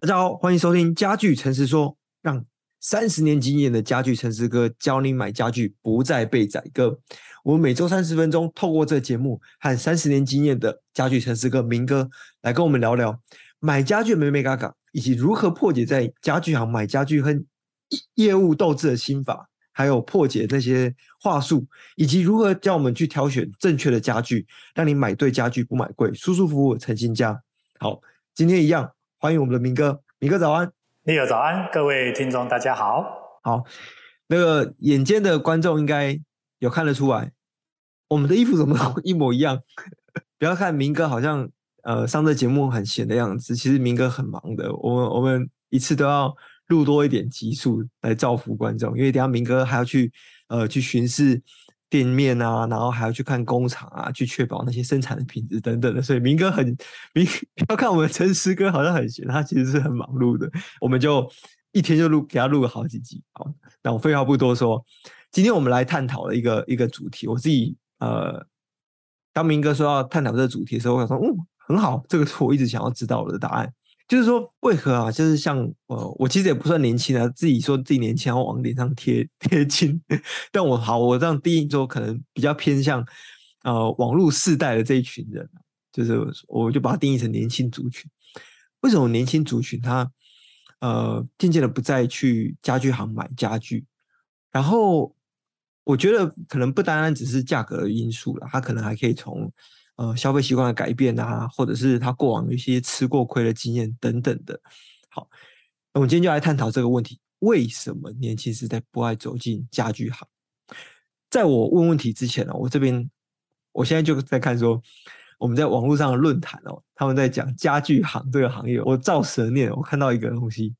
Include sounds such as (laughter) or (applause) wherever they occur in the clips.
大家好，欢迎收听家具诚实说，让三十年经验的家具诚实哥教你买家具不再被宰割。我们每周三十分钟，透过这个节目和三十年经验的家具诚实哥明哥来跟我们聊聊买家具美美嘎嘎，以及如何破解在家具行买家具和业务斗智的心法，还有破解那些话术，以及如何教我们去挑选正确的家具，让你买对家具不买贵，舒舒服服成新家。好，今天一样。欢迎我们的明哥，明哥早安，你好早安，各位听众大家好，好，那个眼尖的观众应该有看得出来，我们的衣服怎么都 (laughs) 一模一样？不要看明哥好像呃上这节目很闲的样子，其实明哥很忙的，我们我们一次都要录多一点集数来造福观众，因为等下明哥还要去呃去巡视。店面啊，然后还要去看工厂啊，去确保那些生产的品质等等的。所以明哥很明，(laughs) 要看我们诚实哥好像很闲，他其实是很忙碌的。我们就一天就录给他录了好几集。好，那我废话不多说，今天我们来探讨了一个一个主题。我自己呃，当明哥说要探讨这个主题的时候，我想说，嗯，很好，这个是我一直想要知道的答案。就是说，为何啊？就是像呃，我其实也不算年轻啊，自己说自己年轻，要往脸上贴贴金。(laughs) 但我好，我这样定义说，可能比较偏向呃网络世代的这一群人，就是我就把它定义成年轻族群。为什么年轻族群他呃渐渐的不再去家具行买家具？然后我觉得可能不单单只是价格的因素了，他可能还可以从。呃，消费习惯的改变啊，或者是他过往有一些吃过亏的经验等等的。好，那我们今天就来探讨这个问题：为什么年轻世代不爱走进家具行？在我问问题之前呢，我这边我现在就在看说，我们在网络上的论坛哦，他们在讲家具行这个行业。我照蛇念，我看到一个东西，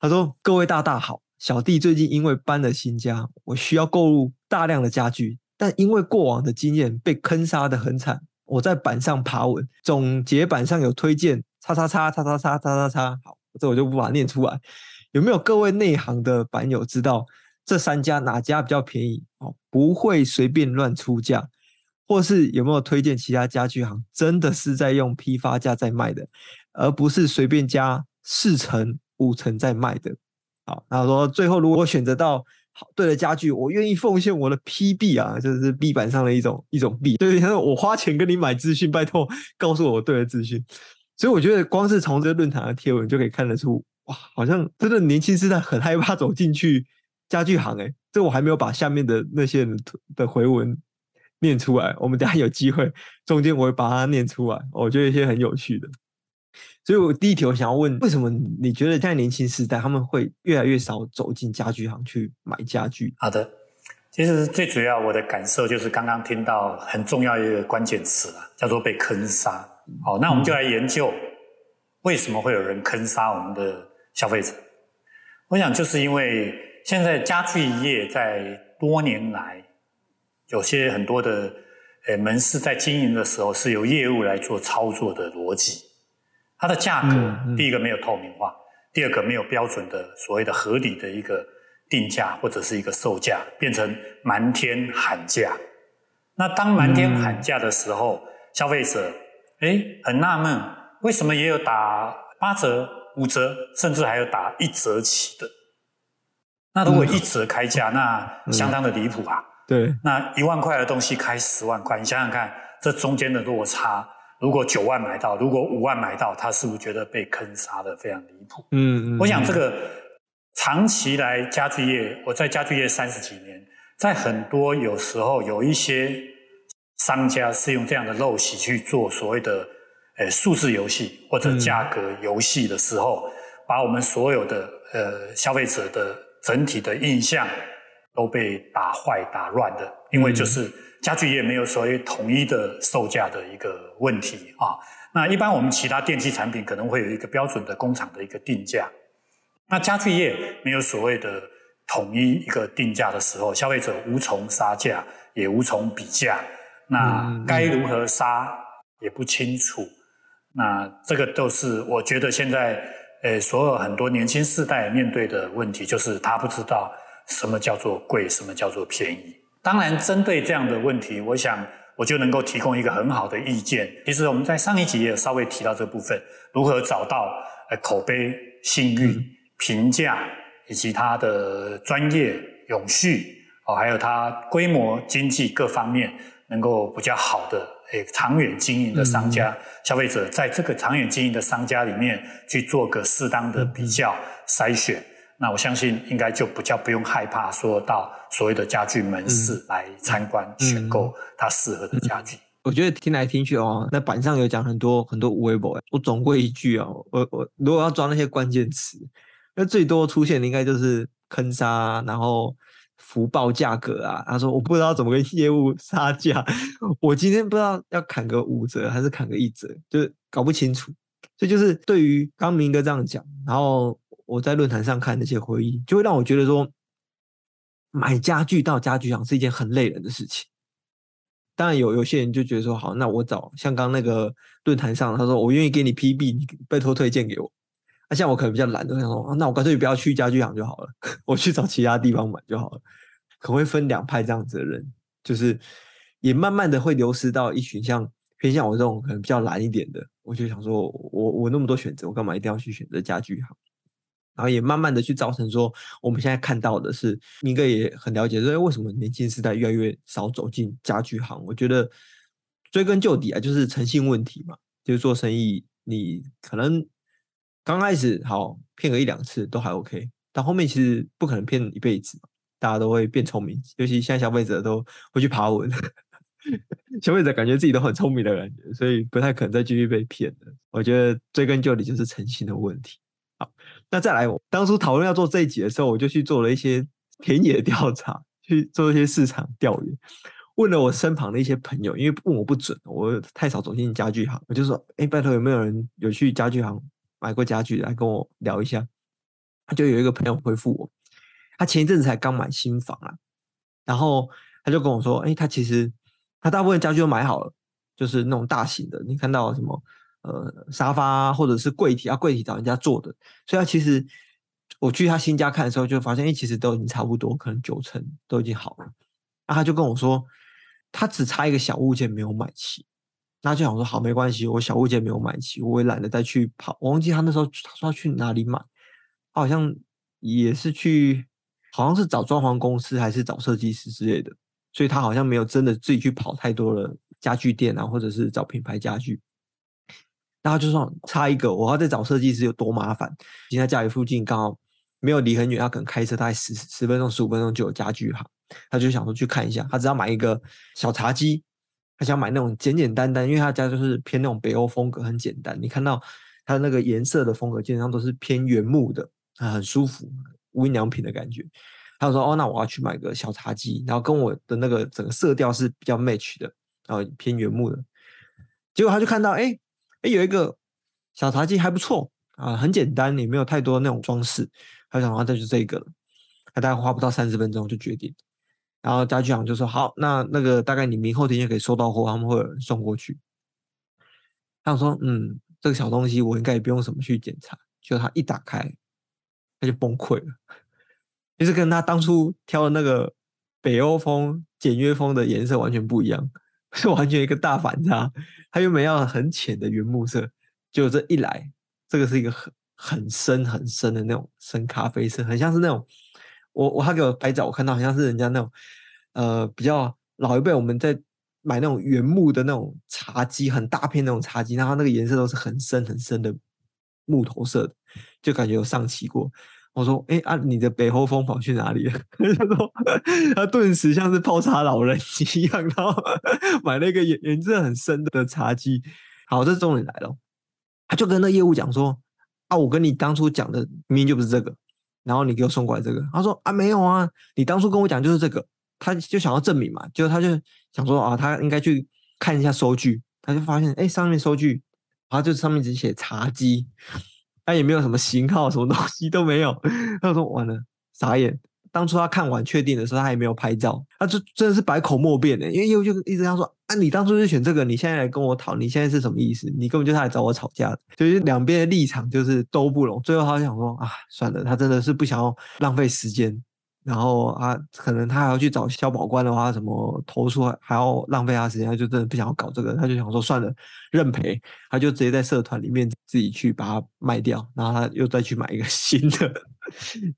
他说：“各位大大好，小弟最近因为搬了新家，我需要购入大量的家具，但因为过往的经验被坑杀得很惨。”我在板上爬文，总结板上有推荐，叉叉叉叉叉叉叉叉叉。好，这我就不把它念出来。有没有各位内行的板友知道这三家哪家比较便宜？哦，不会随便乱出价，或是有没有推荐其他家具行真的是在用批发价在卖的，而不是随便加四成五成在卖的？好，那说最后如果选择到。对的家具，我愿意奉献我的 PB 啊，就是 B 板上的一种一种币。对，他说我花钱跟你买资讯，拜托告诉我对的资讯。所以我觉得光是从这个论坛的贴文就可以看得出，哇，好像真的年轻世代很害怕走进去家具行诶、这我还没有把下面的那些人的回文念出来，我们等下有机会中间我会把它念出来，我觉得一些很有趣的。所以，我第一题我想要问，为什么你觉得在年轻时代他们会越来越少走进家具行去买家具？好的，其实最主要我的感受就是刚刚听到很重要一个关键词了，叫做被坑杀。好，那我们就来研究为什么会有人坑杀我们的消费者。我想就是因为现在家具业在多年来有些很多的呃门市在经营的时候是由业务来做操作的逻辑。它的价格，嗯嗯、第一个没有透明化，第二个没有标准的所谓的合理的一个定价或者是一个售价，变成瞒天喊价。那当瞒天喊价的时候，嗯、消费者诶很纳闷，为什么也有打八折、五折，甚至还有打一折起的？那如果一折开价，那相当的离谱啊！对，那一万块的东西开十万块，你想想看，这中间的落差。如果九万买到，如果五万买到，他是不是觉得被坑杀的非常离谱？嗯嗯。我想这个长期来家具业，我在家具业三十几年，在很多有时候有一些商家是用这样的陋习去做所谓的呃数字游戏或者价格游戏的时候，嗯、把我们所有的呃消费者的整体的印象都被打坏打乱的，因为就是。嗯家具业没有所谓统一的售价的一个问题啊。那一般我们其他电器产品可能会有一个标准的工厂的一个定价。那家具业没有所谓的统一一个定价的时候，消费者无从杀价，也无从比价。那该如何杀也不清楚。那这个都是我觉得现在呃，所有很多年轻世代面对的问题，就是他不知道什么叫做贵，什么叫做便宜。当然，针对这样的问题，我想我就能够提供一个很好的意见。其实我们在上一集也有稍微提到这部分，如何找到呃口碑信誉、评价以及它的专业、永续哦，还有它规模、经济各方面能够比较好的诶长远经营的商家，嗯、消费者在这个长远经营的商家里面去做个适当的比较筛选。那我相信应该就比较不用害怕说到所谓的家具门市来参观选购它适合的家具。我觉得听来听去哦，那板上有讲很多很多微博，我总归一句哦，我我如果要抓那些关键词，那最多出现的应该就是坑杀，然后福报价格啊。他说我不知道怎么跟业务杀价，(laughs) 我今天不知道要砍个五折还是砍个一折，就是搞不清楚。这就是对于刚明哥这样讲，然后。我在论坛上看那些回忆，就会让我觉得说，买家具到家具行是一件很累人的事情。当然有有些人就觉得说，好，那我找像刚那个论坛上，他说我愿意给你 PB，你拜托推荐给我。那、啊、像我可能比较懒，就想说，那我干脆不要去家具行就好了，(laughs) 我去找其他地方买就好了。可会分两派这样子的人，就是也慢慢的会流失到一群像偏向我这种可能比较懒一点的。我就想说我，我我那么多选择，我干嘛一定要去选择家具行？然后也慢慢的去造成说，我们现在看到的是，明哥也很了解，说为什么年轻世代越来越少走进家具行。我觉得追根究底啊，就是诚信问题嘛。就是做生意，你可能刚开始好骗个一两次都还 OK，但后面其实不可能骗一辈子，大家都会变聪明，尤其现在消费者都会去爬文，(laughs) 消费者感觉自己都很聪明的感觉，所以不太可能再继续被骗的。我觉得追根究底就是诚信的问题。那再来，我当初讨论要做这一集的时候，我就去做了一些田野调查，去做一些市场调研，问了我身旁的一些朋友，因为问我不准，我太少走进家具行，我就说，哎、拜托有没有人有去家具行买过家具来跟我聊一下？他就有一个朋友回复我，他前一阵子才刚买新房啊，然后他就跟我说，哎、他其实他大部分家具都买好了，就是那种大型的，你看到什么？呃，沙发或者是柜体啊，柜体找人家做的，所以他其实我去他新家看的时候，就发现，哎，其实都已经差不多，可能九成都已经好了。那他就跟我说，他只差一个小物件没有买齐。那就想说，好，没关系，我小物件没有买齐，我也懒得再去跑。我忘记他那时候他说要去哪里买，他好像也是去，好像是找装潢公司还是找设计师之类的，所以他好像没有真的自己去跑太多的家具店啊，或者是找品牌家具。然后就说差一个，我要再找设计师有多麻烦。现在家里附近刚好没有离很远，他可能开车大概十十分钟、十五分钟就有家具行。他就想说去看一下，他只要买一个小茶几，他想买那种简简单单，因为他家就是偏那种北欧风格，很简单。你看到他那个颜色的风格，基本上都是偏原木的，很舒服，无印良品的感觉。他就说哦，那我要去买个小茶几，然后跟我的那个整个色调是比较 match 的，然后偏原木的。结果他就看到哎。哎，有一个小茶几还不错啊，很简单，也没有太多那种装饰。他想，啊，这就这个了。他大概花不到三十分钟就决定。然后家具行就说：“好，那那个大概你明后天就可以收到货，他们会有人送过去。”他想说：“嗯，这个小东西我应该也不用什么去检查。”就他一打开，他就崩溃了，就是跟他当初挑的那个北欧风简约风的颜色完全不一样。(laughs) 是完全一个大反差，他原本要很浅的原木色，结果这一来，这个是一个很很深很深的那种深咖啡色，很像是那种我我他给我拍照，我看到好像是人家那种呃比较老一辈我们在买那种原木的那种茶几，很大片那种茶几，然后那个颜色都是很深很深的木头色的，就感觉有上漆过。我说：“哎、啊，你的北欧风跑去哪里了？” (laughs) 他说：“ (laughs) 他顿时像是泡茶老人一样，然后 (laughs) 买了一个颜颜色很深的茶几。好，这重点来了，他就跟那业务讲说：‘啊，我跟你当初讲的明明就不是这个，然后你给我送过来这个。’他说：‘啊，没有啊，你当初跟我讲就是这个。’他就想要证明嘛，就他就想说啊，他应该去看一下收据，他就发现哎、上面收据，然后就上面只写茶几。”他也没有什么型号，什么东西都没有。(laughs) 他说：“完了，傻眼。当初他看完确定的时候，他也没有拍照。他就真的是百口莫辩的，因为又就一直他说：‘啊，你当初就选这个，你现在来跟我讨，你现在是什么意思？你根本就是来找我吵架的。’就是两边的立场就是都不容。最后他想说：‘啊，算了，他真的是不想要浪费时间然后啊，可能他还要去找消保官的话，什么投诉还要浪费他时间，他就真的不想要搞这个，他就想说算了，认赔，他就直接在社团里面自己去把它卖掉，然后他又再去买一个 (laughs) 新的，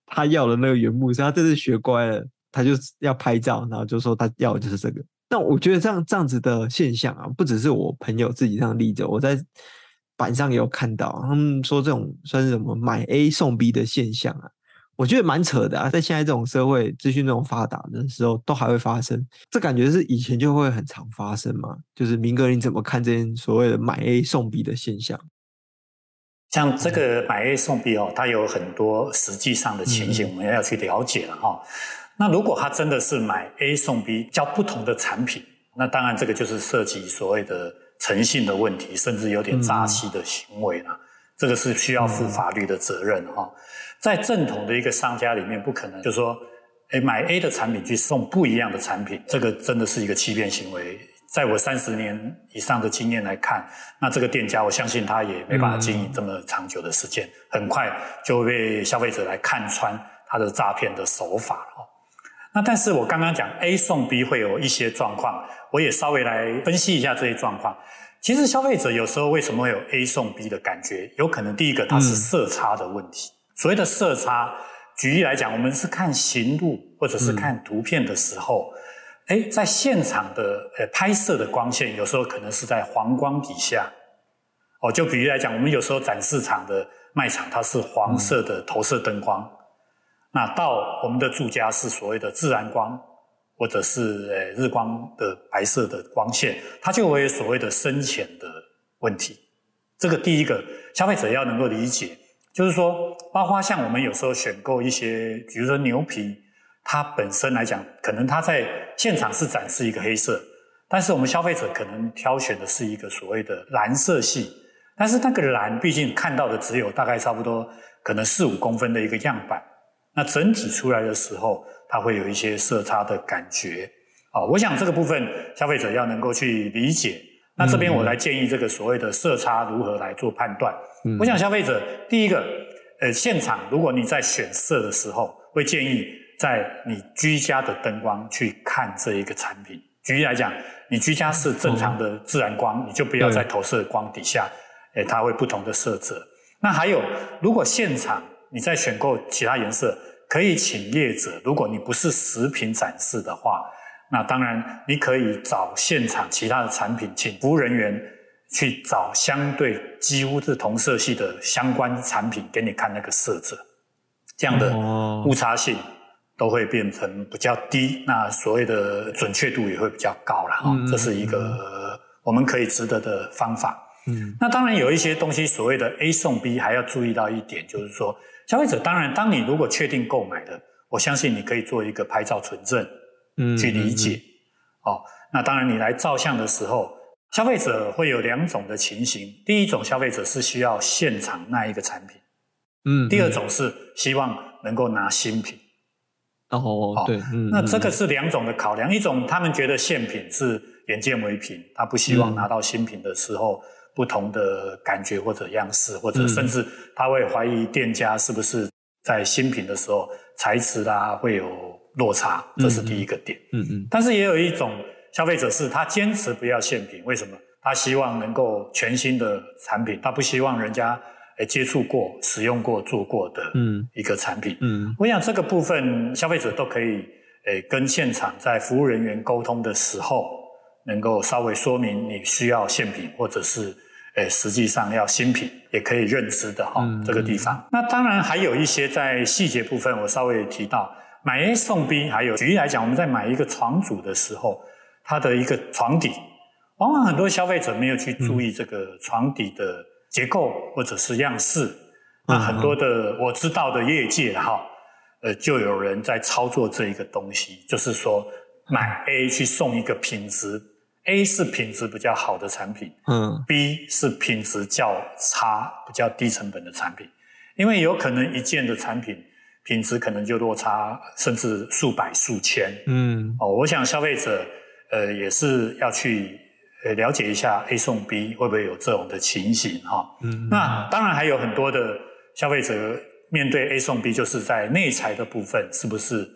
他要的那个原木，所以他这次学乖了，他就要拍照，然后就说他要的就是这个。那我觉得这样这样子的现象啊，不只是我朋友自己这样例子，我在板上也有看到，他们说这种算是什么买 A 送 B 的现象啊。我觉得蛮扯的啊，在现在这种社会资讯这种发达的时候，都还会发生。这感觉是以前就会很常发生嘛？就是明哥，你怎么看这件所谓的买 A 送 B 的现象？像这个买 A 送 B 哦，它有很多实际上的情形，我们要去了解了哈。那如果他真的是买 A 送 B，交不同的产品，那当然这个就是涉及所谓的诚信的问题，甚至有点诈欺的行为了。这个是需要负法律的责任哈。在正统的一个商家里面，不可能就是说，哎，买 A 的产品去送不一样的产品，这个真的是一个欺骗行为。在我三十年以上的经验来看，那这个店家，我相信他也没办法经营这么长久的时间，很快就会被消费者来看穿他的诈骗的手法了。那但是我刚刚讲 A 送 B 会有一些状况，我也稍微来分析一下这些状况。其实消费者有时候为什么会有 A 送 B 的感觉？有可能第一个它是色差的问题。所谓的色差，举例来讲，我们是看行路或者是看图片的时候，哎、嗯，在现场的呃拍摄的光线，有时候可能是在黄光底下。哦，就比如来讲，我们有时候展示场的卖场，它是黄色的投射灯光，嗯、那到我们的住家是所谓的自然光，或者是呃日光的白色的光线，它就会有所谓的深浅的问题。这个第一个消费者要能够理解。就是说，包括像我们有时候选购一些，比如说牛皮，它本身来讲，可能它在现场是展示一个黑色，但是我们消费者可能挑选的是一个所谓的蓝色系，但是那个蓝毕竟看到的只有大概差不多可能四五公分的一个样板，那整体出来的时候，它会有一些色差的感觉。啊，我想这个部分消费者要能够去理解。那这边我来建议这个所谓的色差如何来做判断。嗯，我想消费者第一个，呃，现场如果你在选色的时候，会建议在你居家的灯光去看这一个产品。举例来讲，你居家是正常的自然光，你就不要在投射光底下，诶，它会不同的色泽。那还有，如果现场你在选购其他颜色，可以请业者，如果你不是食品展示的话，那当然你可以找现场其他的产品，请服务人员。去找相对几乎是同色系的相关产品给你看那个色泽，这样的误差性都会变成比较低，那所谓的准确度也会比较高了哈。这是一个我们可以值得的方法。嗯，那当然有一些东西所谓的 A 送 B 还要注意到一点，就是说消费者当然，当你如果确定购买的，我相信你可以做一个拍照存证，嗯，去理解。哦，那当然你来照相的时候。消费者会有两种的情形，第一种消费者是需要现场那一个产品，嗯，第二种是希望能够拿新品。哦，对，嗯，那这个是两种的考量，一种他们觉得现品是眼见为凭，他不希望拿到新品的时候不同的感觉或者样式，或者甚至他会怀疑店家是不是在新品的时候材质啦会有落差，这是第一个点。嗯嗯，但是也有一种。消费者是他坚持不要现品，为什么？他希望能够全新的产品，他不希望人家诶接触过、使用过、做过的嗯一个产品。嗯，嗯我想这个部分消费者都可以诶跟现场在服务人员沟通的时候，能够稍微说明你需要现品，或者是诶实际上要新品，也可以认知的哈、嗯、这个地方。嗯、那当然还有一些在细节部分，我稍微提到买 A 送 B，还有举例来讲，我们在买一个床组的时候。它的一个床底，往往很多消费者没有去注意这个床底的结构或者是样式。嗯、那很多的我知道的业界哈，呃，就有人在操作这一个东西，就是说买 A 去送一个品质 A 是品质比较好的产品，嗯，B 是品质较差、比较低成本的产品，因为有可能一件的产品品质可能就落差甚至数百数千，嗯，哦，我想消费者。呃，也是要去呃了解一下 A 送 B 会不会有这种的情形哈。嗯，那当然还有很多的消费者面对 A 送 B，就是在内材的部分是不是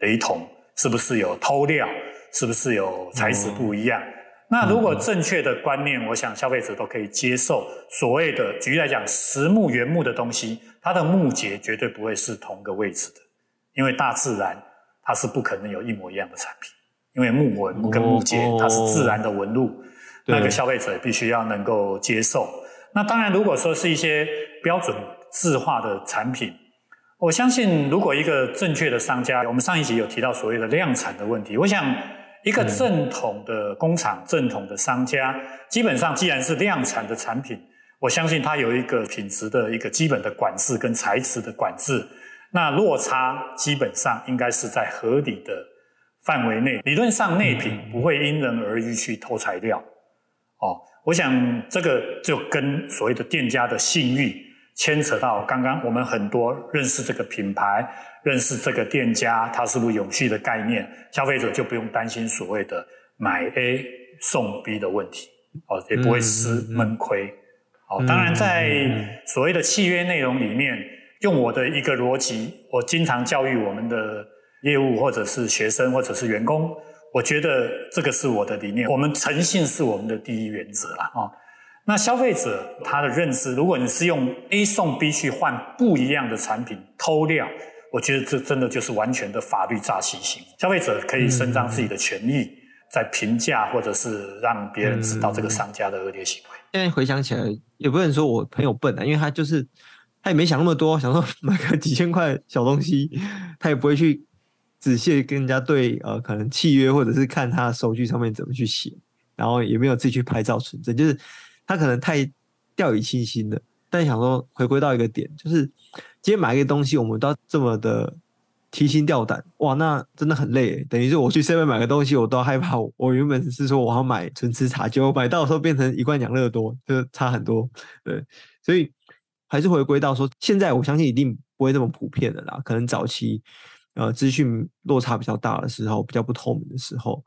雷同？是不是有偷料？是不是有材质不一样？嗯、那如果正确的观念，我想消费者都可以接受。所谓的举例来讲，实木原木的东西，它的木节绝对不会是同个位置的，因为大自然它是不可能有一模一样的产品，因为木纹跟木节它是自然的纹路，哦、那个消费者必须要能够接受。那当然，如果说是一些标准字化的产品。我相信，如果一个正确的商家，我们上一集有提到所谓的量产的问题。我想，一个正统的工厂、正统的商家，基本上既然是量产的产品，我相信它有一个品质的一个基本的管制跟材质的管制。那落差基本上应该是在合理的范围内。理论上，内品不会因人而异去偷材料。哦，我想这个就跟所谓的店家的信誉。牵扯到刚刚我们很多认识这个品牌、认识这个店家，它是不是永续的概念，消费者就不用担心所谓的买 A 送 B 的问题，哦，也不会吃闷亏。哦，当然在所谓的契约内容里面，用我的一个逻辑，我经常教育我们的业务或者是学生或者是员工，我觉得这个是我的理念，我们诚信是我们的第一原则啦。啊。那消费者他的认知，如果你是用 A 送 B 去换不一样的产品偷料，我觉得这真的就是完全的法律诈欺行为。消费者可以伸张自己的权益，在评价或者是让别人知道这个商家的恶劣行为。现在回想起来，也不能说我朋友笨啊，因为他就是他也没想那么多，想说买个几千块小东西，他也不会去仔细跟人家对呃可能契约或者是看他的收据上面怎么去写，然后也没有自己去拍照存证，就是。他可能太掉以轻心了，但想说回归到一个点，就是今天买一个东西，我们都要这么的提心吊胆，哇，那真的很累。等于是我去 Seven 买个东西，我都害怕。我原本是说我要买纯吃茶，结果买到的时候变成一罐养乐多，就差很多。对，所以还是回归到说，现在我相信一定不会这么普遍的啦。可能早期呃资讯落差比较大的时候，比较不透明的时候，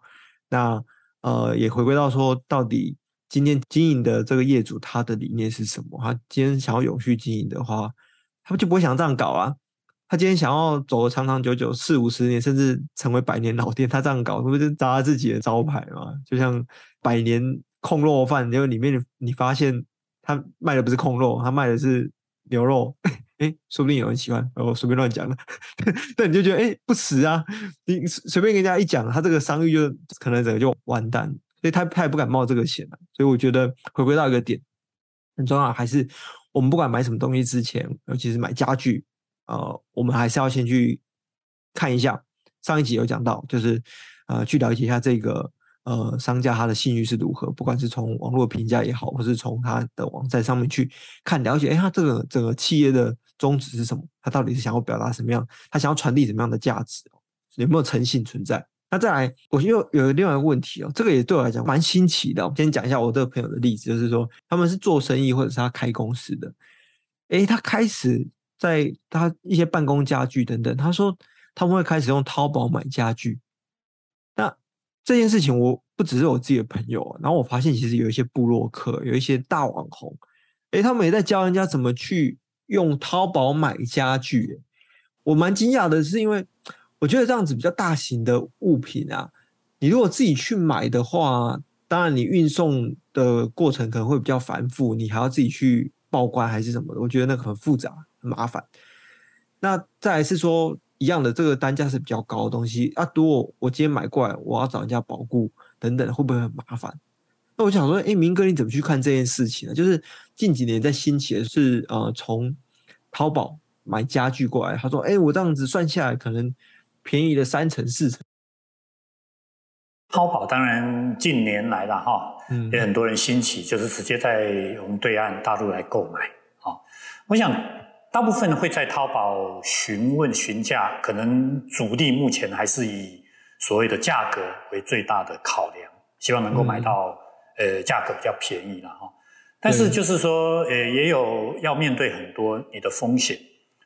那呃也回归到说到底。今天经营的这个业主，他的理念是什么？他今天想要永续经营的话，他就不会想这样搞啊。他今天想要走的长长久久，四五十年，甚至成为百年老店，他这样搞，是不是砸自己的招牌吗？就像百年控肉饭，因为里面你发现他卖的不是控肉，他卖的是牛肉，(laughs) 哎，说不定有人喜欢。我随便乱讲的，(laughs) 但你就觉得哎，不实啊！你随便跟人家一讲，他这个商誉就可能整个就完蛋。所以他他也不敢冒这个险了，所以我觉得回归到一个点很重要，还是我们不管买什么东西之前，尤其是买家具，呃，我们还是要先去看一下。上一集有讲到，就是呃，去了解一下这个呃商家他的信誉是如何，不管是从网络评价也好，或是从他的网站上面去看了解，哎，他这个整个企业的宗旨是什么？他到底是想要表达什么样？他想要传递什么样的价值？有没有诚信存在？那再来，我又有另外一个问题哦，这个也对我来讲蛮新奇的。我先讲一下我这个朋友的例子，就是说他们是做生意或者是他开公司的，诶，他开始在他一些办公家具等等，他说他们会开始用淘宝买家具。那这件事情我不只是我自己的朋友，然后我发现其实有一些部落客，有一些大网红，诶，他们也在教人家怎么去用淘宝买家具。我蛮惊讶的是，因为。我觉得这样子比较大型的物品啊，你如果自己去买的话，当然你运送的过程可能会比较繁复，你还要自己去报关还是什么的，我觉得那个很复杂很麻烦。那再来是说一样的，这个单价是比较高的东西啊，如果我今天买过来，我要找人家保固等等，会不会很麻烦？那我想说，哎，明哥你怎么去看这件事情呢？就是近几年在兴起的是呃，从淘宝买家具过来，他说，哎，我这样子算下来可能。便宜的三成四成，淘宝当然近年来了哈，嗯，也很多人兴起，就是直接在我们对岸大陆来购买。我想大部分会在淘宝询问询价，可能主力目前还是以所谓的价格为最大的考量，希望能够买到呃价格比较便宜了哈。但是就是说，呃，也有要面对很多你的风险。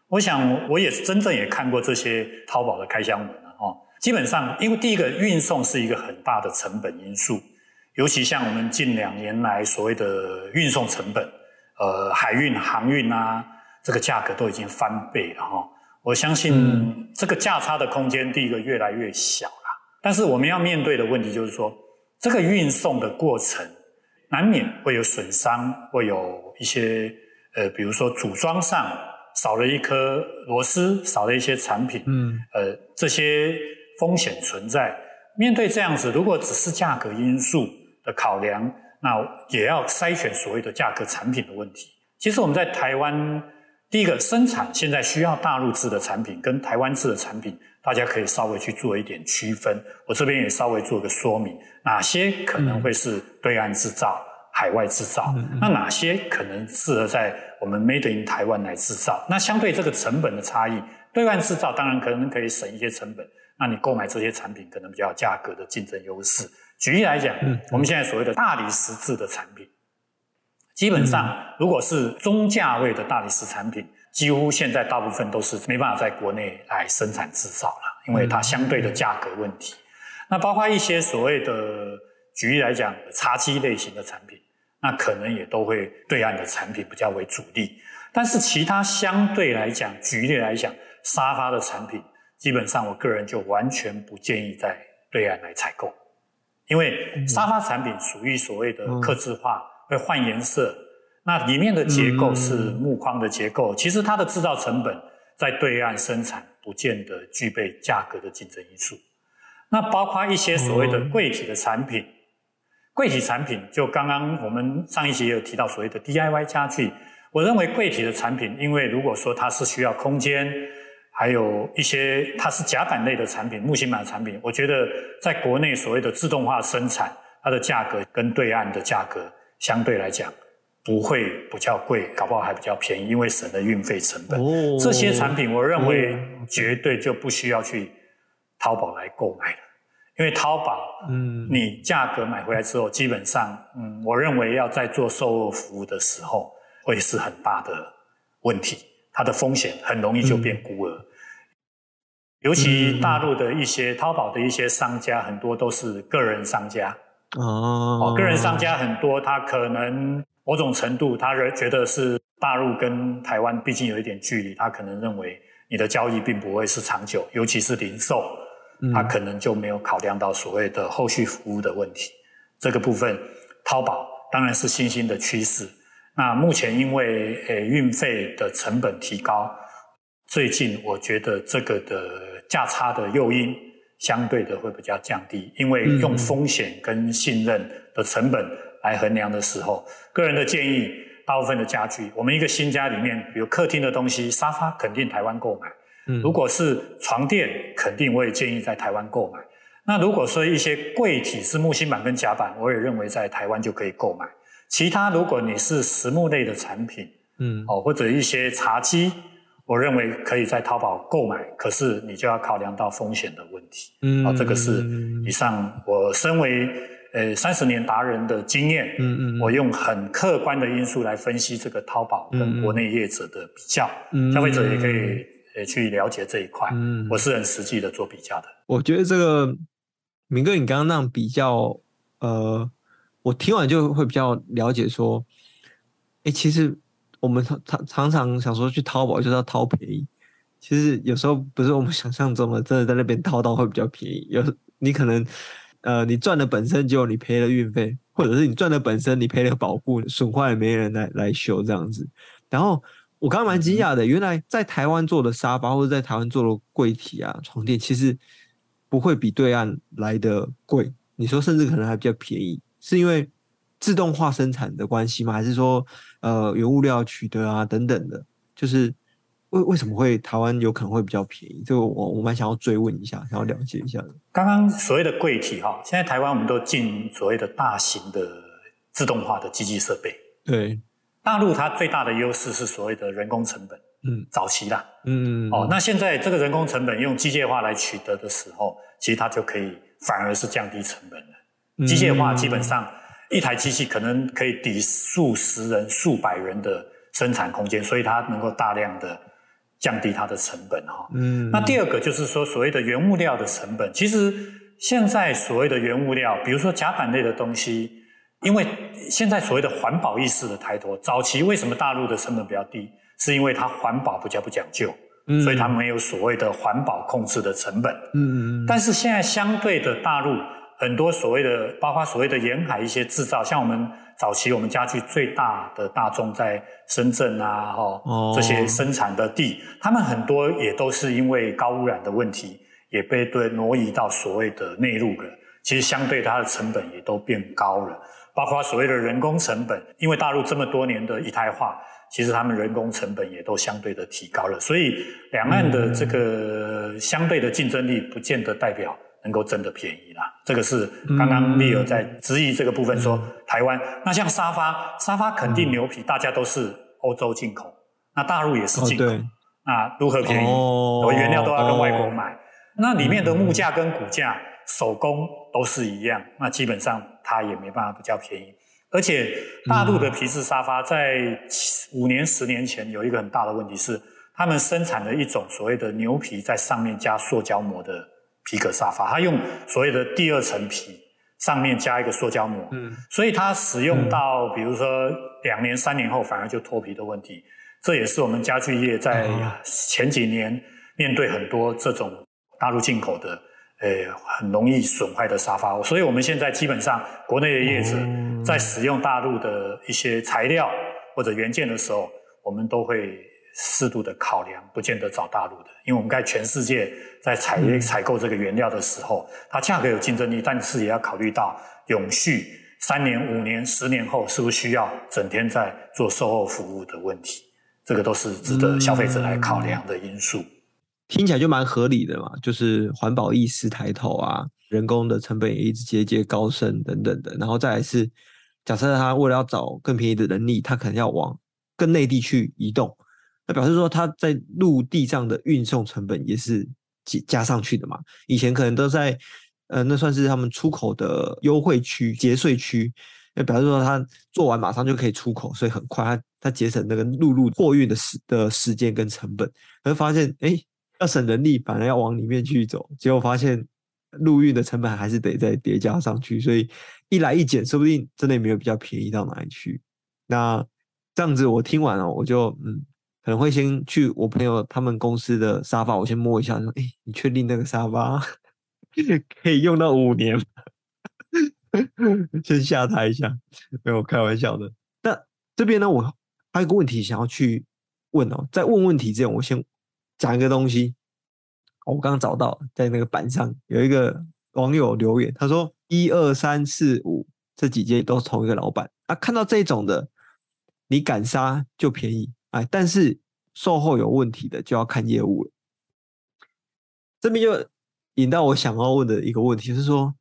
我想，我也是真正也看过这些淘宝的开箱文了哦。基本上，因为第一个运送是一个很大的成本因素，尤其像我们近两年来所谓的运送成本，呃，海运、航运啊，这个价格都已经翻倍了哈。我相信这个价差的空间，第一个越来越小了。但是我们要面对的问题就是说，这个运送的过程难免会有损伤，会有一些呃，比如说组装上少了一颗螺丝，少了一些产品，嗯，呃，这些风险存在。面对这样子，如果只是价格因素的考量，那也要筛选所谓的价格产品的问题。其实我们在台湾。第一个生产现在需要大陆制的产品跟台湾制的产品，大家可以稍微去做一点区分。我这边也稍微做个说明，哪些可能会是对岸制造、海外制造，那哪些可能适合在我们 Made in 台湾来制造？那相对这个成本的差异，对外制造当然可能可以省一些成本，那你购买这些产品可能比较有价格的竞争优势。举例来讲，我们现在所谓的大理石制的产品。基本上，如果是中价位的大理石产品，几乎现在大部分都是没办法在国内来生产制造了，因为它相对的价格问题。那包括一些所谓的，举例来讲，茶几类型的产品，那可能也都会对岸的产品比较为主力。但是其他相对来讲，举例来讲，沙发的产品，基本上我个人就完全不建议在对岸来采购，因为沙发产品属于所谓的客制化。会换颜色，那里面的结构是木框的结构，嗯、其实它的制造成本在对岸生产不见得具备价格的竞争因素。那包括一些所谓的柜体的产品，嗯、柜体产品就刚刚我们上一集也有提到所谓的 DIY 家具，我认为柜体的产品，因为如果说它是需要空间，还有一些它是夹板类的产品、木芯板的产品，我觉得在国内所谓的自动化生产，它的价格跟对岸的价格。相对来讲，不会比较贵，搞不好还比较便宜，因为省了运费成本。哦、这些产品，我认为绝对就不需要去淘宝来购买了，因为淘宝，嗯，你价格买回来之后，基本上，嗯，我认为要在做售后服务的时候，会是很大的问题，它的风险很容易就变孤儿。嗯、尤其大陆的一些淘宝的一些商家，很多都是个人商家。哦，个人商家很多，他可能某种程度，他觉得是大陆跟台湾毕竟有一点距离，他可能认为你的交易并不会是长久，尤其是零售，他可能就没有考量到所谓的后续服务的问题。这个部分，淘宝当然是新兴的趋势。那目前因为诶运费的成本提高，最近我觉得这个的价差的诱因。相对的会比较降低，因为用风险跟信任的成本来衡量的时候，个人的建议，大部分的家具，我们一个新家里面，比如客厅的东西，沙发肯定台湾购买。嗯，如果是床垫，肯定我也建议在台湾购买。那如果说一些柜体是木芯板跟夹板，我也认为在台湾就可以购买。其他如果你是实木类的产品，嗯，哦，或者一些茶几。我认为可以在淘宝购买，可是你就要考量到风险的问题。嗯，啊，这个是以上我身为呃三十年达人的经验。嗯嗯，我用很客观的因素来分析这个淘宝跟国内业者的比较，嗯，消费者也可以呃去了解这一块。嗯，我是很实际的做比较的。我觉得这个明哥，你刚刚那样比较，呃，我听完就会比较了解说，哎，其实。我们常常常常想说去淘宝就是要淘便宜，其实有时候不是我们想象中的，真的在那边淘到会比较便宜。有你可能，呃，你赚的本身就你赔了运费，或者是你赚的本身你赔了保护，损坏了没人来来修这样子。然后我刚刚蛮惊讶的，原来在台湾做的沙发或者在台湾做的柜体啊、床垫，其实不会比对岸来的贵。你说甚至可能还比较便宜，是因为？自动化生产的关系吗？还是说，呃，原物料取得啊等等的，就是为为什么会台湾有可能会比较便宜？这个我我蛮想要追问一下，想要了解一下的。刚刚所谓的柜体哈，现在台湾我们都进所谓的大型的自动化的机器设备。对，大陆它最大的优势是所谓的人工成本，嗯，早期啦，嗯哦，那现在这个人工成本用机械化来取得的时候，其实它就可以反而是降低成本了。机械化基本上。一台机器可能可以抵数十人、数百人的生产空间，所以它能够大量的降低它的成本哈。嗯。那第二个就是说，所谓的原物料的成本，其实现在所谓的原物料，比如说甲板类的东西，因为现在所谓的环保意识的抬头，早期为什么大陆的成本比较低？是因为它环保比较不讲究，嗯，所以他们没有所谓的环保控制的成本。嗯嗯嗯。但是现在相对的大陆很多所谓的，包括所谓的沿海一些制造，像我们早期我们家具最大的大众在深圳啊，哦，这些生产的地，他们很多也都是因为高污染的问题，也被对挪移到所谓的内陆了。其实相对它的成本也都变高了，包括所谓的人工成本，因为大陆这么多年的一胎化，其实他们人工成本也都相对的提高了，所以两岸的这个相对的竞争力，不见得代表能够真的便宜啦。这个是刚刚立尔在质疑这个部分说台湾，那像沙发，沙发肯定牛皮，大家都是欧洲进口，那大陆也是进口，那如何便宜？我原料都要跟外国买，那里面的木架跟骨架。手工都是一样，那基本上它也没办法比较便宜。而且大陆的皮质沙发在五年、十年前有一个很大的问题是，他们生产的一种所谓的牛皮在上面加塑胶膜的皮革沙发，它用所谓的第二层皮上面加一个塑胶膜，嗯，所以它使用到比如说两年、三年后反而就脱皮的问题。这也是我们家具业在前几年面对很多这种大陆进口的。诶，很容易损坏的沙发，所以我们现在基本上国内的业者在使用大陆的一些材料或者原件的时候，我们都会适度的考量，不见得找大陆的，因为我们在全世界在采采购这个原料的时候，它价格有竞争力，但是也要考虑到永续，三年、五年、十年后是不是需要整天在做售后服务的问题，这个都是值得消费者来考量的因素。听起来就蛮合理的嘛，就是环保意识抬头啊，人工的成本也一直节节高升等等的，然后再来是，假设他为了要找更便宜的人力，他可能要往更内地去移动，那表示说他在陆地上的运送成本也是加加上去的嘛。以前可能都在呃，那算是他们出口的优惠区、节税区，那表示说他做完马上就可以出口，所以很快他他节省那个陆路货运的时的时间跟成本，会发现哎。要省人力，反而要往里面去走，结果发现陆运的成本还是得再叠加上去，所以一来一减，说不定真的也没有比较便宜到哪里去。那这样子，我听完了，我就嗯，可能会先去我朋友他们公司的沙发，我先摸一下，说：“哎、你确定那个沙发可以用到五年吗？” (laughs) 先吓他一下，没有开玩笑的。那这边呢，我还有个问题想要去问哦，在问问题之前，我先。讲一个东西，我刚刚找到在那个板上有一个网友留言，他说一二三四五这几间都是同一个老板啊，看到这种的，你敢杀就便宜哎，但是售后有问题的就要看业务了。这边就引到我想要问的一个问题，就是说，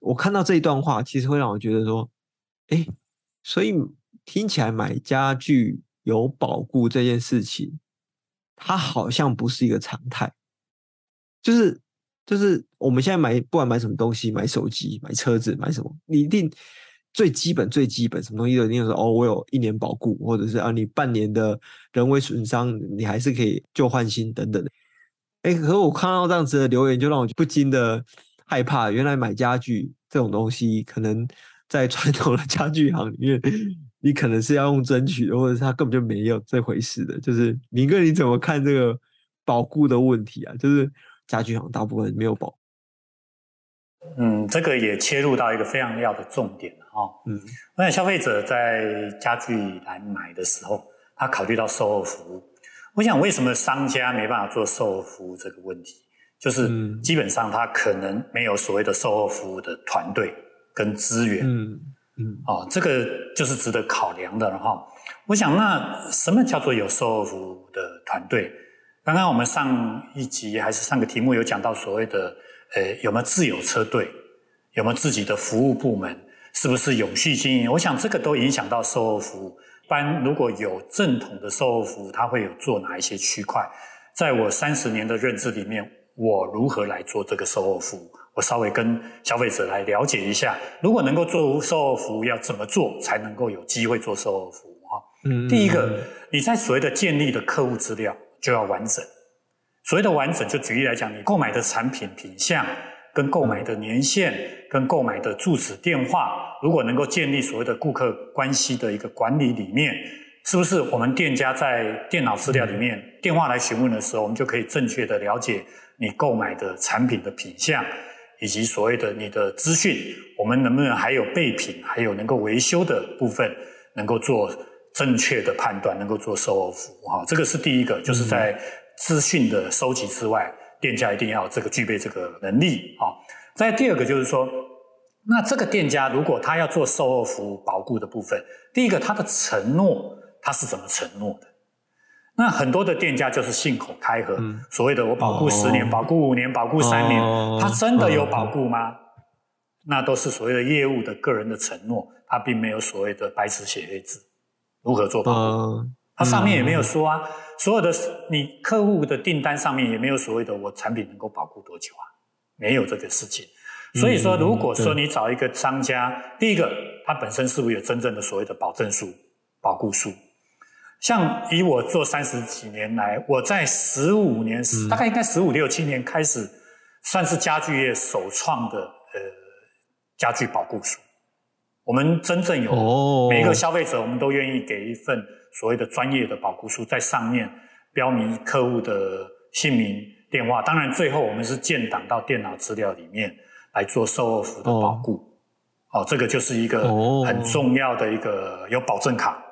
我看到这一段话，其实会让我觉得说，哎，所以听起来买家具有保固这件事情。它好像不是一个常态，就是就是我们现在买不管买什么东西，买手机、买车子、买什么，你一定最基本最基本什么东西都一定说哦，我有一年保固，或者是啊，你半年的人为损伤，你还是可以旧换新等等的。哎，可是我看到这样子的留言，就让我不禁的害怕。原来买家具这种东西，可能在传统的家具行里面。你可能是要用争取的，或者是他根本就没有这回事的。就是明哥，你怎么看这个保固的问题啊？就是家具行大部分没有保。嗯，这个也切入到一个非常要的重点哈、哦。嗯，那消费者在家具来买的时候，他考虑到售后服务。我想，为什么商家没办法做售后服务这个问题？就是基本上他可能没有所谓的售后服务的团队跟资源。嗯。嗯，哦，这个就是值得考量的了哈。我想，那什么叫做有售后服务的团队？刚刚我们上一集还是上个题目有讲到所谓的，呃，有没有自有车队，有没有自己的服务部门，是不是永续经营？我想这个都影响到售后服务。一般如果有正统的售后服务，它会有做哪一些区块？在我三十年的认知里面，我如何来做这个售后服务？我稍微跟消费者来了解一下，如果能够做售后服务，要怎么做才能够有机会做售后服务？哈，嗯，第一个，你在所谓的建立的客户资料就要完整。所谓的完整，就举例来讲，你购买的产品品项、跟购买的年限、跟购买的住址电话，如果能够建立所谓的顾客关系的一个管理里面，是不是我们店家在电脑资料里面电话来询问的时候，我们就可以正确的了解你购买的产品的品项，以及所谓的你的资讯，我们能不能还有备品，还有能够维修的部分，能够做正确的判断，能够做售后服务哈，这个是第一个，就是在资讯的收集之外，店家一定要这个具备这个能力啊。再第二个就是说，那这个店家如果他要做售后服务保固的部分，第一个他的承诺他是怎么承诺的？那很多的店家就是信口开河，嗯、所谓的我保固十年、哦、保固五年、保固三年，哦、他真的有保固吗？哦、那都是所谓的业务的个人的承诺，他并没有所谓的白纸写黑字如何做保固，哦、他上面也没有说啊，嗯、所有的你客户的订单上面也没有所谓的我产品能够保固多久啊，没有这个事情。所以说，如果说你找一个商家，嗯、第一个他本身是不是有真正的所谓的保证书、保固书？像以我做三十几年来，我在十五年，嗯、大概应该十五六七年开始，算是家具业首创的呃家具保护书。我们真正有每一个消费者，我们都愿意给一份所谓的专业的保护书，在上面标明客户的姓名、电话。当然，最后我们是建档到电脑资料里面来做售后服的保护。哦，哦，这个就是一个很重要的一个有保证卡。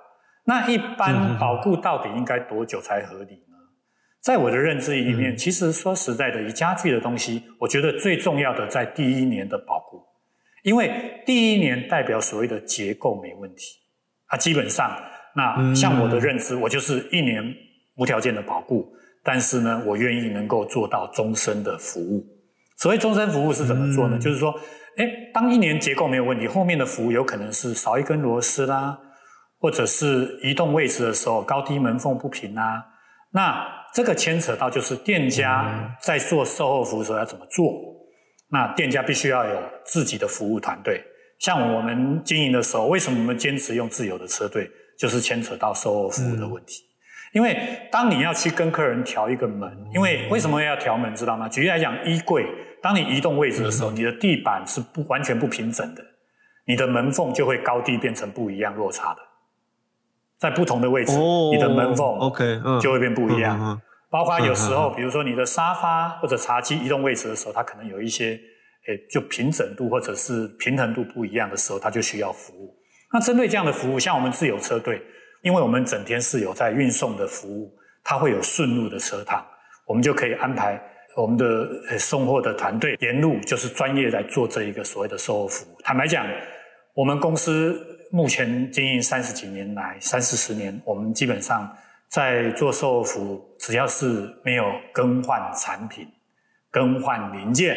那一般保固到底应该多久才合理呢？在我的认知里面，其实说实在的，以家具的东西，我觉得最重要的在第一年的保固，因为第一年代表所谓的结构没问题啊。基本上，那像我的认知，我就是一年无条件的保固，但是呢，我愿意能够做到终身的服务。所谓终身服务是怎么做呢？就是说，诶，当一年结构没有问题，后面的服务有可能是少一根螺丝啦。或者是移动位置的时候，高低门缝不平啊，那这个牵扯到就是店家在做售后服务的时候要怎么做？那店家必须要有自己的服务团队。像我们经营的时候，为什么我们坚持用自有的车队？就是牵扯到售后服务的问题。因为当你要去跟客人调一个门，因为为什么要调门？知道吗？举例来讲，衣柜，当你移动位置的时候，你的地板是不完全不平整的，你的门缝就会高低变成不一样落差的。在不同的位置，哦、你的门缝 OK 就会变不一样。嗯嗯、包括有时候，嗯、比如说你的沙发或者茶几移动位置的时候，它可能有一些，诶，就平整度或者是平衡度不一样的时候，它就需要服务。那针对这样的服务，像我们自有车队，因为我们整天是有在运送的服务，它会有顺路的车趟，我们就可以安排我们的送货的团队沿路就是专业来做这一个所谓的售后服务。坦白讲，我们公司。目前经营三十几年来，三四十年，我们基本上在做售后服务，只要是没有更换产品、更换零件，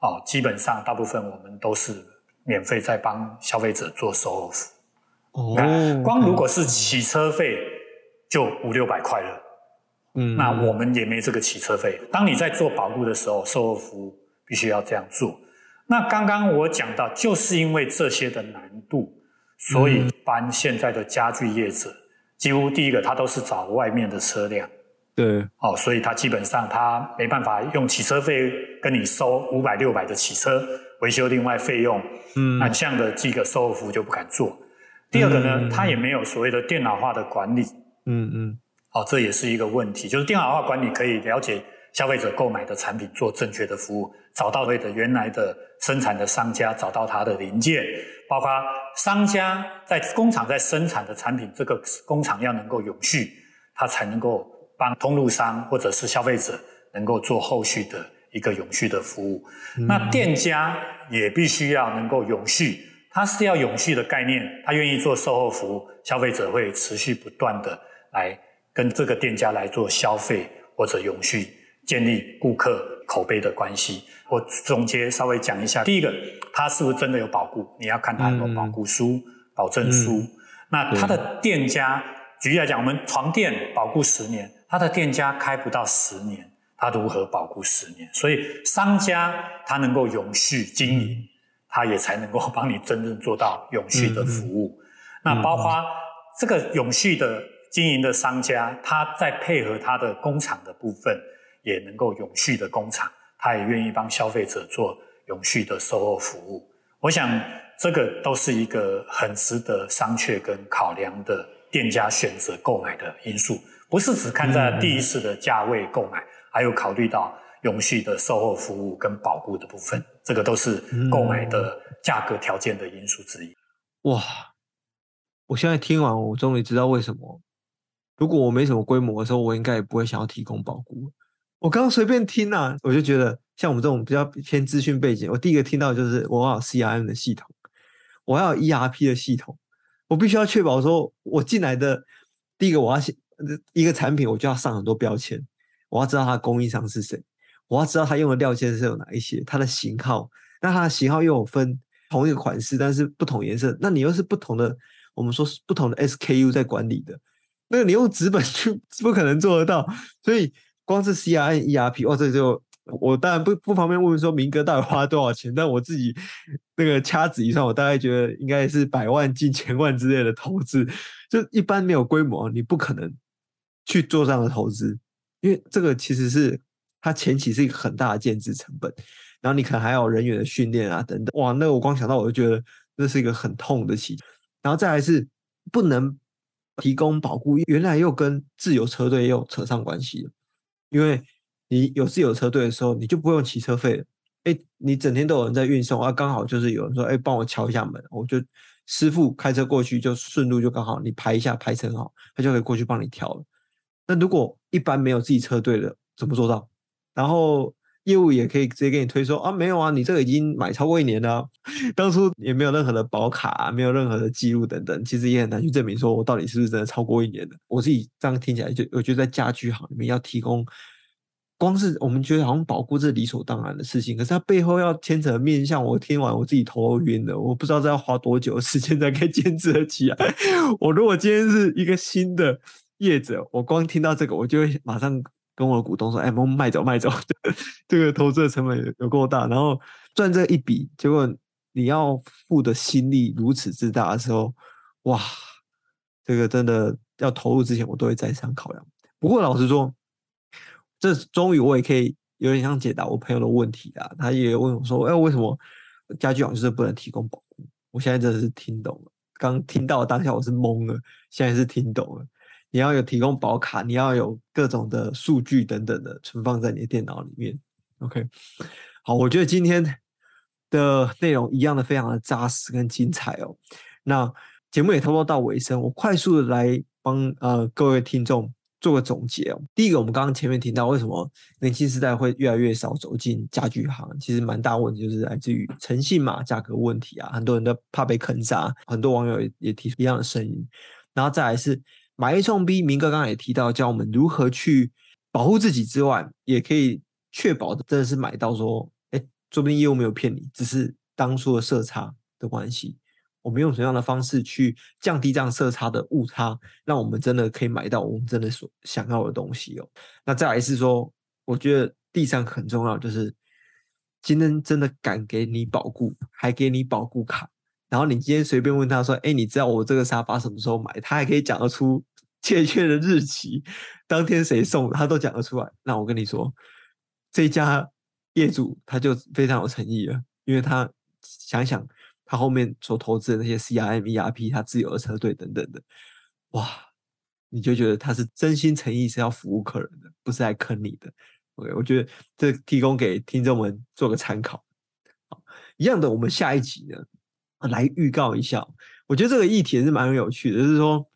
哦，基本上大部分我们都是免费在帮消费者做售后服务。哦，光如果是洗车费就五六百块了，嗯，那我们也没这个洗车费。当你在做保固的时候，售后服务必须要这样做。那刚刚我讲到，就是因为这些的难度。所以，一般现在的家具业者，几乎第一个他都是找外面的车辆，对，哦，所以他基本上他没办法用起车费跟你收五百六百的起车维修另外费用，嗯，那这样的这个售后服务就不敢做。第二个呢，他也没有所谓的电脑化的管理，嗯嗯，哦，这也是一个问题，就是电脑化管理可以了解。消费者购买的产品做正确的服务，找到对的原来的生产的商家，找到它的零件，包括商家在工厂在生产的产品，这个工厂要能够永续，它才能够帮通路商或者是消费者能够做后续的一个永续的服务。嗯、那店家也必须要能够永续，它是要永续的概念，他愿意做售后服务，消费者会持续不断的来跟这个店家来做消费或者永续。建立顾客口碑的关系，我总结稍微讲一下。第一个，他是不是真的有保固？你要看他有没有保固书、嗯、保证书。嗯、那他的店家，对举例来讲，我们床垫保固十年，他的店家开不到十年，他如何保固十年？所以商家他能够永续经营，嗯、他也才能够帮你真正做到永续的服务。嗯、那包括这个永续的经营的商家，他在配合他的工厂的部分。也能够永续的工厂，他也愿意帮消费者做永续的售后服务。我想这个都是一个很值得商榷跟考量的店家选择购买的因素，不是只看在第一次的价位购买，还有考虑到永续的售后服务跟保固的部分，这个都是购买的价格条件的因素之一。哇！我现在听完，我终于知道为什么，如果我没什么规模的时候，我应该也不会想要提供保固。我刚刚随便听啊，我就觉得像我们这种比较偏资讯背景，我第一个听到就是我要 CRM 的系统，我要 ERP 的系统，我必须要确保说，我进来的第一个我要写一个产品，我就要上很多标签，我要知道它的供应商是谁，我要知道它用的料件是有哪一些，它的型号，那它的型号又有分同一个款式，但是不同颜色，那你又是不同的。我们说是不同的 SKU 在管理的，那你用纸本 (laughs) 去不可能做得到，所以光是 CRM、ERP，哦，这就我当然不不方便问说明哥到底花了多少钱，但我自己那个掐指一算，我大概觉得应该是百万、近千万之类的投资，就一般没有规模，你不可能去做这样的投资，因为这个其实是它前期是一个很大的建制成本，然后你可能还有人员的训练啊等等，哇，那我光想到我就觉得那是一个很痛的期。然后再来是不能提供保护，原来又跟自由车队又扯上关系了。因为你有自有车队的时候，你就不用骑车费了。哎，你整天都有人在运送啊，刚好就是有人说，哎，帮我敲一下门，我就师傅开车过去，就顺路就刚好你排一下排成好，他就可以过去帮你调了。那如果一般没有自己车队的，怎么做到？然后。业务也可以直接给你推说啊，没有啊，你这个已经买超过一年了，(laughs) 当初也没有任何的保卡，没有任何的记录等等，其实也很难去证明说我到底是不是真的超过一年的。我自己这样听起来就，我觉得在家居行里面要提供，光是我们觉得好像保固是理所当然的事情，可是它背后要牵扯的面向，我听完我自己头都晕了，我不知道这要花多久的时间才可以坚持得起来。(laughs) 我如果今天是一个新的业者，我光听到这个，我就会马上。跟我的股东说：“哎，我们卖走卖走，(laughs) 这个投资的成本有够大，然后赚这一笔，结果你要付的心力如此之大的时候，哇，这个真的要投入之前，我都会再三考量。不过老实说，这终于我也可以有点像解答我朋友的问题啊。他也问我说：‘哎，为什么家具网就是不能提供保固？’我现在真的是听懂了，刚听到当下我是懵了，现在是听懂了。”你要有提供保卡，你要有各种的数据等等的存放在你的电脑里面。OK，好，我觉得今天的内容一样的非常的扎实跟精彩哦。那节目也差不多到尾声，我快速的来帮呃各位听众做个总结哦。第一个，我们刚刚前面提到为什么年轻世代会越来越少走进家具行，其实蛮大问题就是来自于诚信嘛，价格问题啊，很多人都怕被坑杀，很多网友也也提出一样的声音，然后再来是。买 A 送 B，明哥刚刚也提到，教我们如何去保护自己之外，也可以确保真的是买到说，哎，说不定业务没有骗你，只是当初的色差的关系。我们用什么样的方式去降低这样色差的误差，让我们真的可以买到我们真的所想要的东西哦。那再来是说，我觉得第三很重要，就是今天真的敢给你保固，还给你保固卡。然后你今天随便问他说：“哎，你知道我这个沙发什么时候买？”他还可以讲得出确切的日期，当天谁送，他都讲得出来。那我跟你说，这家业主他就非常有诚意了，因为他想想他后面所投资的那些 CRM、ERP，他自有的车队等等的，哇，你就觉得他是真心诚意是要服务客人的，不是来坑你的。OK，我觉得这提供给听众们做个参考。一样的，我们下一集呢，来预告一下，我觉得这个议题也是蛮有趣的，就是说，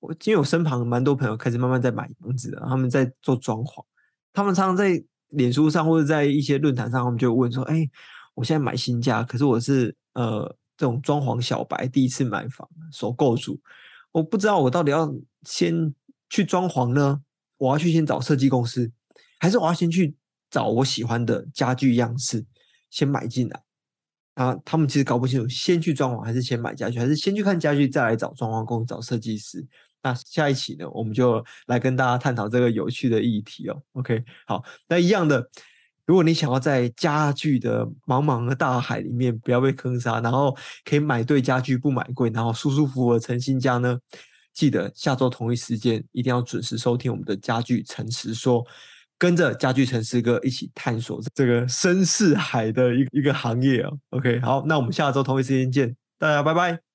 我今天我身旁蛮多朋友开始慢慢在买房子，他们在做装潢，他们常常在脸书上或者在一些论坛上，他们就问说：“哎，我现在买新家，可是我是呃这种装潢小白，第一次买房，首购族，我不知道我到底要先去装潢呢，我要去先找设计公司，还是我要先去找我喜欢的家具样式，先买进来。”啊，他们其实搞不清楚，先去装潢还是先买家具，还是先去看家具再来找装潢工、找设计师。那下一期呢，我们就来跟大家探讨这个有趣的议题哦。OK，好，那一样的，如果你想要在家具的茫茫的大海里面不要被坑杀，然后可以买对家具不买贵，然后舒舒服服的成新家呢，记得下周同一时间一定要准时收听我们的家具诚实说。跟着家具城师哥一起探索这个深似海的一一个行业啊，OK，好，那我们下周同一时间见，大家拜拜。